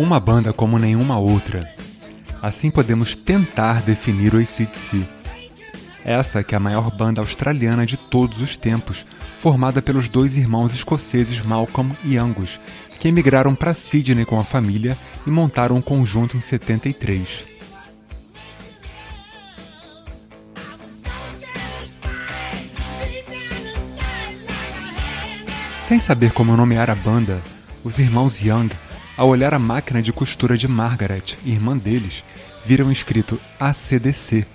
Uma banda como nenhuma outra. Assim podemos tentar definir o ACDC. Essa que é a maior banda australiana de todos os tempos, formada pelos dois irmãos escoceses Malcolm e Angus, que emigraram para Sydney com a família e montaram um conjunto em 73. Sem saber como nomear a banda, os irmãos Young, ao olhar a máquina de costura de Margaret, irmã deles, viram escrito ACDC,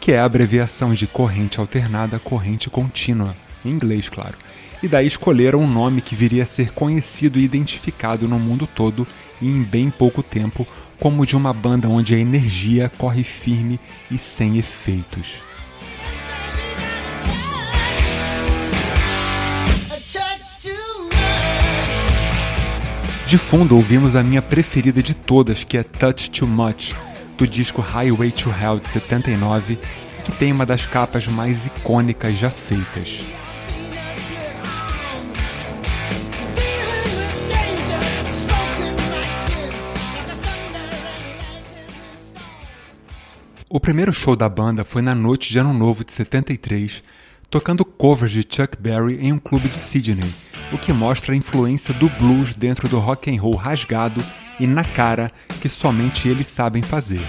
que é a abreviação de corrente alternada corrente contínua, em inglês, claro. E daí escolheram um nome que viria a ser conhecido e identificado no mundo todo e em bem pouco tempo como de uma banda onde a energia corre firme e sem efeitos. De fundo ouvimos a minha preferida de todas, que é Touch Too Much, do disco Highway to Hell de 79, que tem uma das capas mais icônicas já feitas. O primeiro show da banda foi na noite de Ano Novo de 73, tocando covers de Chuck Berry em um clube de Sydney, o que mostra a influência do blues dentro do rock and roll rasgado e na cara que somente eles sabem fazer.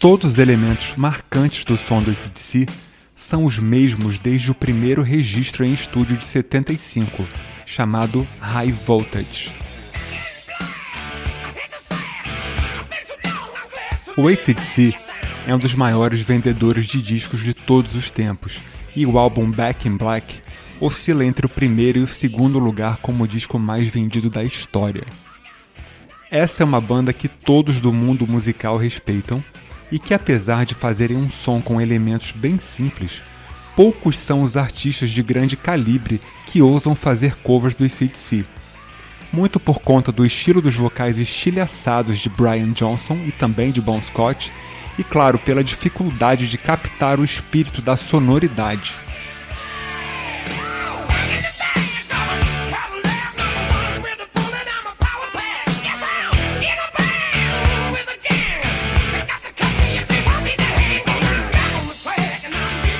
Todos os elementos marcantes do som do ACDC são os mesmos desde o primeiro registro em estúdio de 75, chamado High Voltage. O ACDC é um dos maiores vendedores de discos de todos os tempos e o álbum Back in Black oscila entre o primeiro e o segundo lugar como o disco mais vendido da história. Essa é uma banda que todos do mundo musical respeitam e que, apesar de fazerem um som com elementos bem simples, poucos são os artistas de grande calibre que ousam fazer covers do ACDC. Muito por conta do estilo dos vocais estilhaçados de Brian Johnson e também de Bon Scott e, claro, pela dificuldade de captar o espírito da sonoridade.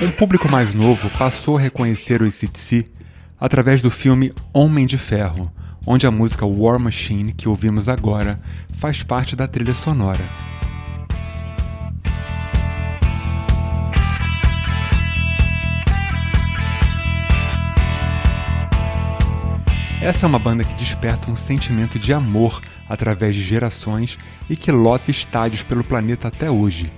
Um público mais novo passou a reconhecer o ACDC através do filme Homem de Ferro, onde a música War Machine, que ouvimos agora, faz parte da trilha sonora. Essa é uma banda que desperta um sentimento de amor através de gerações e que lota estádios pelo planeta até hoje.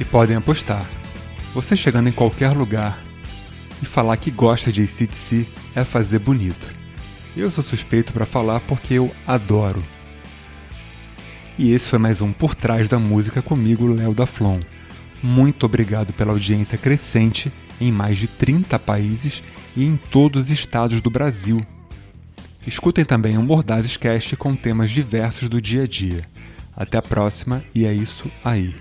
E podem apostar, você chegando em qualquer lugar e falar que gosta de ACDC é fazer bonito. Eu sou suspeito para falar porque eu adoro. E esse foi mais um Por Trás da Música comigo, Léo da Flon. Muito obrigado pela audiência crescente em mais de 30 países e em todos os estados do Brasil. Escutem também o Mordazes Cast com temas diversos do dia a dia. Até a próxima e é isso aí.